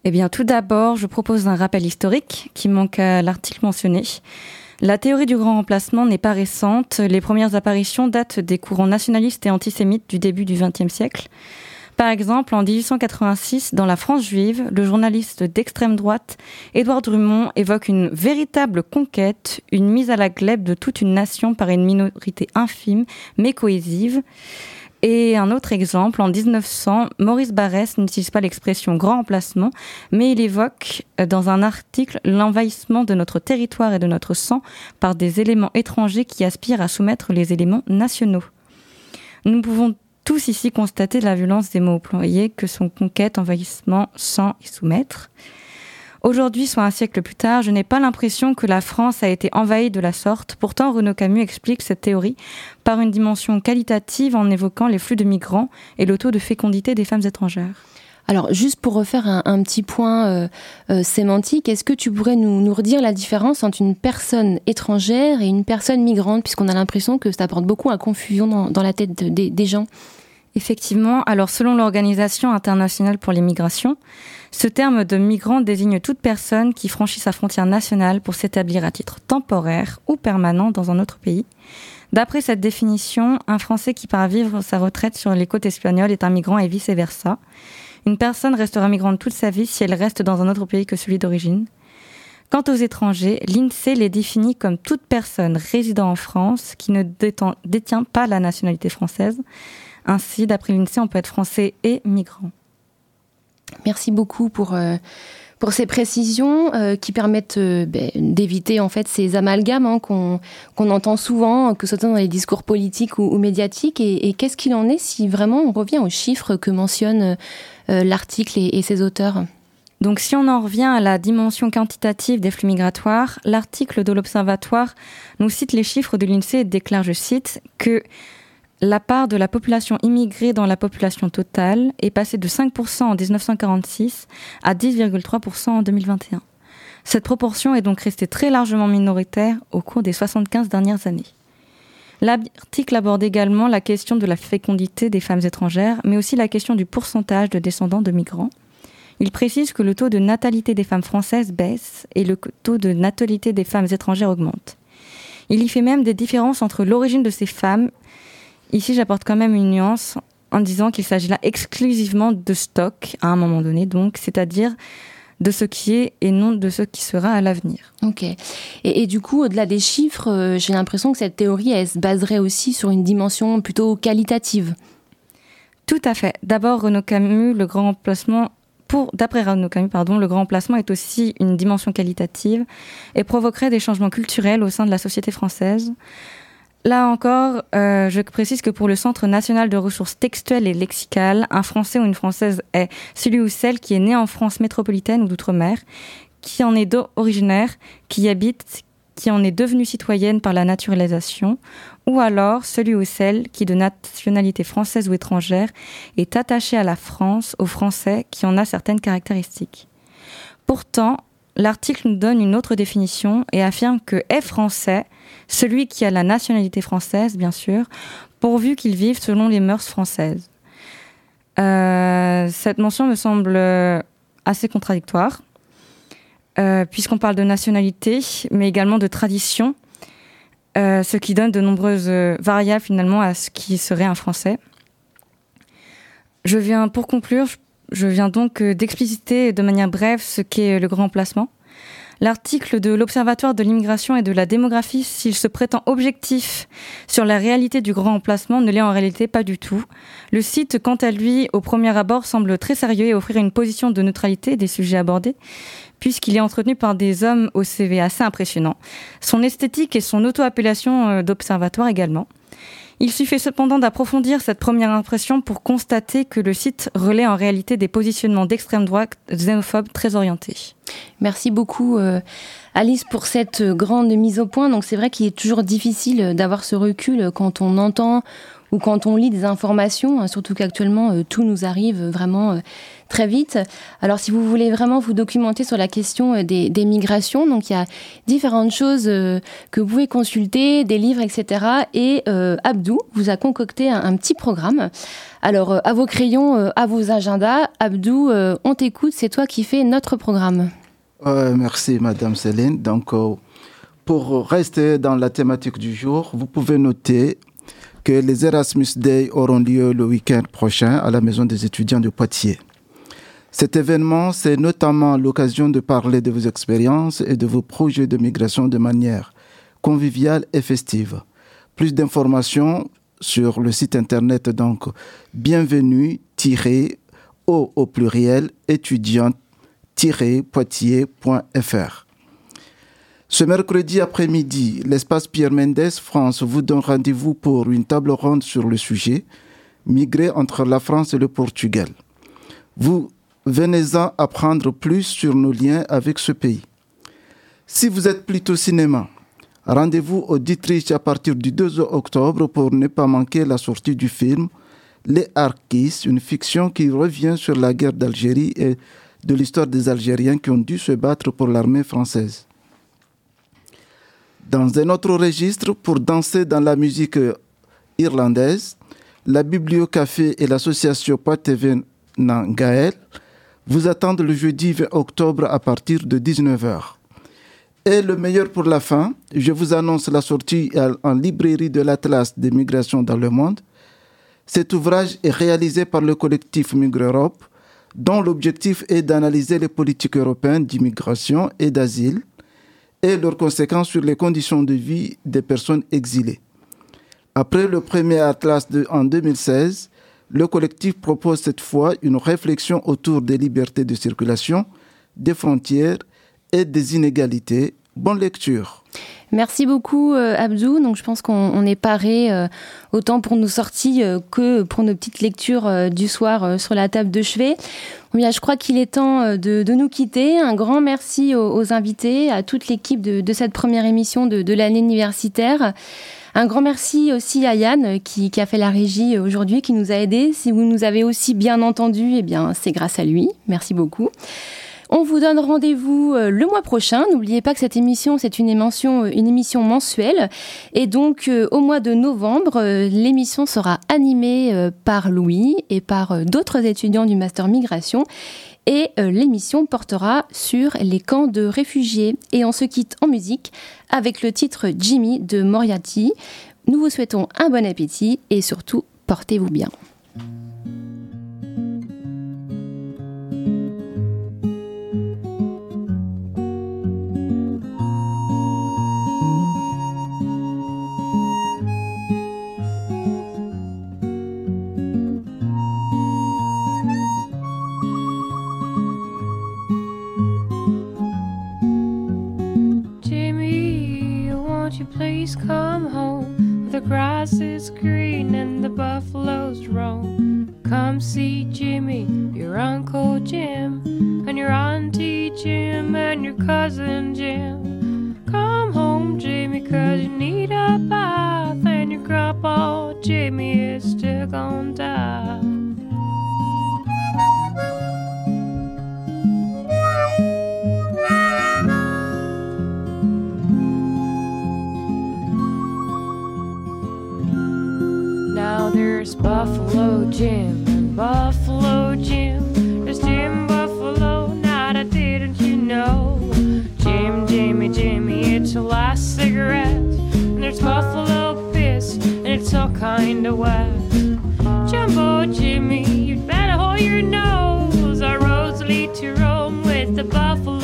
Eh bien, tout d'abord, je propose un rappel historique qui manque à l'article mentionné. La théorie du grand remplacement n'est pas récente. Les premières apparitions datent des courants nationalistes et antisémites du début du XXe siècle. Par exemple, en 1886, dans la France juive, le journaliste d'extrême droite Édouard Drummond évoque une véritable conquête, une mise à la glèbe de toute une nation par une minorité infime mais cohésive. Et un autre exemple, en 1900, Maurice Barrès n'utilise pas l'expression grand emplacement, mais il évoque dans un article l'envahissement de notre territoire et de notre sang par des éléments étrangers qui aspirent à soumettre les éléments nationaux. Nous pouvons tous ici constater la violence des mots employés que sont conquête, envahissement, sang et soumettre. Aujourd'hui, soit un siècle plus tard, je n'ai pas l'impression que la France a été envahie de la sorte. Pourtant, Renaud Camus explique cette théorie par une dimension qualitative en évoquant les flux de migrants et le taux de fécondité des femmes étrangères. Alors, juste pour refaire un, petit point euh, euh, sémantique, est-ce que tu pourrais nous, nous, redire la différence entre une personne étrangère et une personne migrante, puisqu'on a l'impression que ça apporte beaucoup à confusion dans, la tête des gens? Effectivement, alors selon l'Organisation internationale pour les migrations, ce terme de migrant désigne toute personne qui franchit sa frontière nationale pour s'établir à titre temporaire ou permanent dans un autre pays. D'après cette définition, un Français qui part vivre sa retraite sur les côtes espagnoles est un migrant et vice-versa. Une personne restera migrante toute sa vie si elle reste dans un autre pays que celui d'origine. Quant aux étrangers, l'INSEE les définit comme toute personne résidant en France qui ne détient pas la nationalité française. Ainsi, d'après l'INSEE, on peut être français et migrant. Merci beaucoup pour, euh, pour ces précisions euh, qui permettent euh, ben, d'éviter en fait ces amalgames hein, qu'on entend souvent, que ce soit dans les discours politiques ou, médiatiques. Et, qu'est-ce qu'il en est si vraiment on revient aux chiffres que mentionne l'article et, et ses auteurs? Donc si on en revient à la dimension quantitative des flux migratoires, l'article de l'Observatoire nous cite les chiffres de l'INSEE et déclare, je cite, que la part de la population immigrée dans la population totale est passée de 5% en 1946 à 10,3% en 2021. Cette proportion est donc restée très largement minoritaire au cours des 75 dernières années. L'article aborde également la question de la fécondité des femmes étrangères, mais aussi la question du pourcentage de descendants de migrants. Il précise que le taux de natalité des femmes françaises baisse et le taux de natalité des femmes étrangères augmente. Il y fait même des différences entre l'origine de ces femmes Ici, j'apporte quand même une nuance en disant qu'il s'agit là exclusivement de stock à un moment donné, donc c'est-à-dire de ce qui est et non de ce qui sera à l'avenir. Ok. Et, du coup, au-delà des chiffres, euh, j'ai l'impression que cette théorie, elle se baserait aussi sur une dimension plutôt qualitative. Tout à fait. D'abord, Renaud Camus, le grand emplacement pour, d'après Renaud Camus, pardon, le grand emplacement est aussi une dimension qualitative et provoquerait des changements culturels au sein de la société française. Là encore, euh, je précise que pour le Centre national de ressources textuelles et lexicales, un Français ou une Française est celui ou celle qui est né en France métropolitaine ou d'outre-mer, qui en est originaire, qui habite, qui en est devenue citoyenne par la naturalisation, ou alors celui ou celle qui, de nationalité française ou étrangère, est attaché à la France, aux Français, qui en a certaines caractéristiques. Pourtant, l'article nous donne une autre définition et affirme que est français celui qui a la nationalité française, bien sûr, pourvu qu'il vive selon les mœurs françaises. Euh, cette mention me semble assez contradictoire, euh, puisqu'on parle de nationalité, mais également de tradition, euh, ce qui donne de nombreuses variables finalement à ce qui serait un français. Je viens, pour conclure, viens donc d'expliciter de manière brève ce qu'est le grand emplacement. L'article de l'Observatoire de l'immigration et de la démographie, s'il se prétend objectif sur la réalité du grand emplacement, ne l'est en réalité pas du tout. Le site, quant à lui, au premier abord, semble très sérieux et offrir une position de neutralité des sujets abordés, puisqu'il est entretenu par des hommes au CV assez impressionnant. Son esthétique et son auto-appellation euh, d'observatoire également. Il suffit cependant d'approfondir cette première impression pour constater que le site relaie en réalité des positionnements d'extrême droite xénophobes très orientés. Merci beaucoup euh, Alice pour cette grande mise au point. Donc c'est vrai qu'il est toujours difficile d'avoir ce recul quand on entend ou quand on lit des informations, hein, surtout qu'actuellement euh, tout nous arrive vraiment euh, très vite. Alors si vous voulez vraiment vous documenter sur la question euh, des, migrations, donc il y a différentes choses que vous pouvez consulter, des livres, etc. Et Abdou vous a concocté un, petit programme. Alors à vos crayons, à vos agendas, Abdou, on t'écoute, c'est toi qui fais notre programme. merci Madame Céline. Donc pour rester dans la thématique du jour, vous pouvez noter que les Erasmus Day auront lieu le week-end prochain à la Maison des étudiants de Poitiers. Cet événement, c'est notamment l'occasion de parler de vos expériences et de vos projets de migration de manière conviviale et festive. Plus d'informations sur le site internet donc bienvenue-au au pluriel étudiant-poitiers.fr. Ce mercredi après-midi, l'espace Pierre Mendès France vous donne rendez-vous pour une table ronde sur le sujet Migrer entre la France et le Portugal. Vous venez-en apprendre plus sur nos liens avec ce pays. Si vous êtes plutôt cinéma, rendez-vous au Dietrich à partir du 2 octobre pour ne pas manquer la sortie du film Les Arquis, une fiction qui revient sur la guerre d'Algérie et de l'histoire des Algériens qui ont dû se battre pour l'armée française. Dans un autre registre, pour danser dans la musique irlandaise, la Bibliocafé et l'association Pateven Nangael vous attendent le jeudi 20 octobre à partir de 19h. Et le meilleur pour la fin, je vous annonce la sortie en librairie de l'Atlas des migrations dans le monde. Cet ouvrage est réalisé par le collectif Migre Europe, dont l'objectif est d'analyser les politiques européennes d'immigration et d'asile et leurs conséquences sur les conditions de vie des personnes exilées. Après le premier atlas de, en 2016, le collectif propose cette fois une réflexion autour des libertés de circulation, des frontières et des inégalités. Bonne lecture. Merci beaucoup euh, Abdou. Donc je pense qu'on est paré euh, autant pour nos sorties euh, que pour nos petites lectures du soir sur la table de chevet. Oui, je crois qu'il est temps de, nous quitter. Un grand merci aux, invités, à toute l'équipe de, cette première émission de, de l'année universitaire. Un grand merci aussi à Yann qui, a fait la régie aujourd'hui, qui nous a aidés. Si vous nous avez aussi bien entendus, eh bien c'est grâce à lui. Merci beaucoup. On vous donne rendez-vous euh, le mois prochain. N'oubliez pas que cette émission, c'est une émission, une émission mensuelle. Et donc, euh, au mois de novembre, euh, l'émission sera animée par Louis et par d'autres étudiants du Master Migration. Et l'émission portera sur les camps de réfugiés. Et on se quitte en musique avec le titre Jimmy de Moriarty. Nous vous souhaitons un bon appétit et surtout, portez-vous bien. Last cigarette. And there's Buffalo Piss, and it's all kinda wet. Jumbo Jimmy, you'd better hold your nose. Our roads lead to Rome with the Buffalo.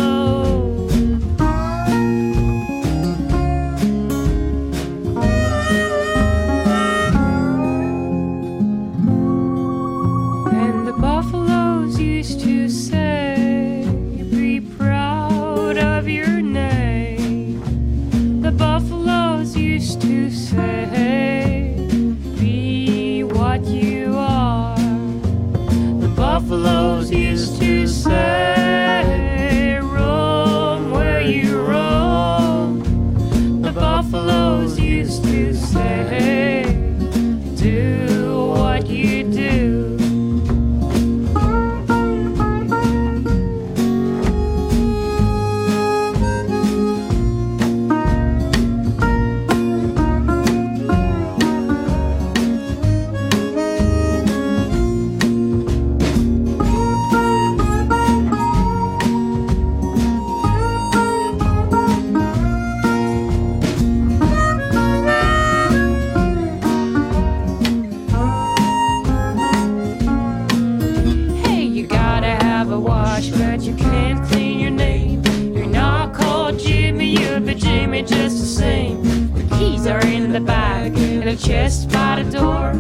chest by the door.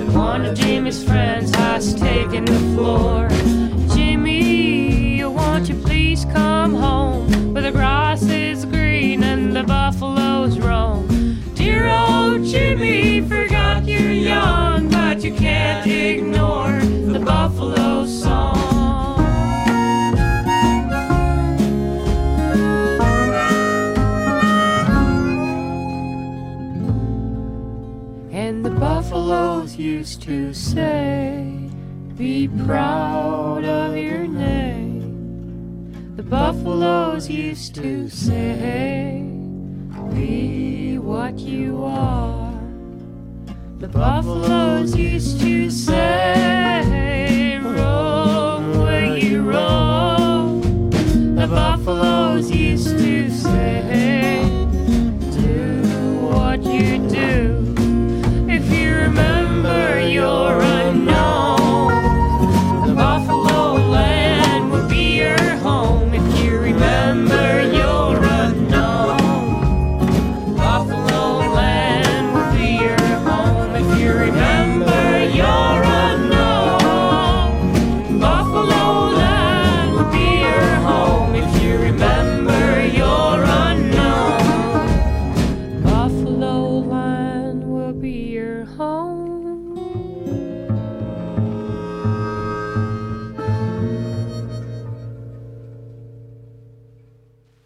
And one of Jimmy's friends has taken the floor. Jimmy, won't you please come home? Where the grass is green and the buffaloes roam. Dear old Jimmy, forgot you're young, but you can't ignore. Buffaloes used to say, Be proud of your name. The buffaloes used to say, Be what you are. The buffaloes used to say,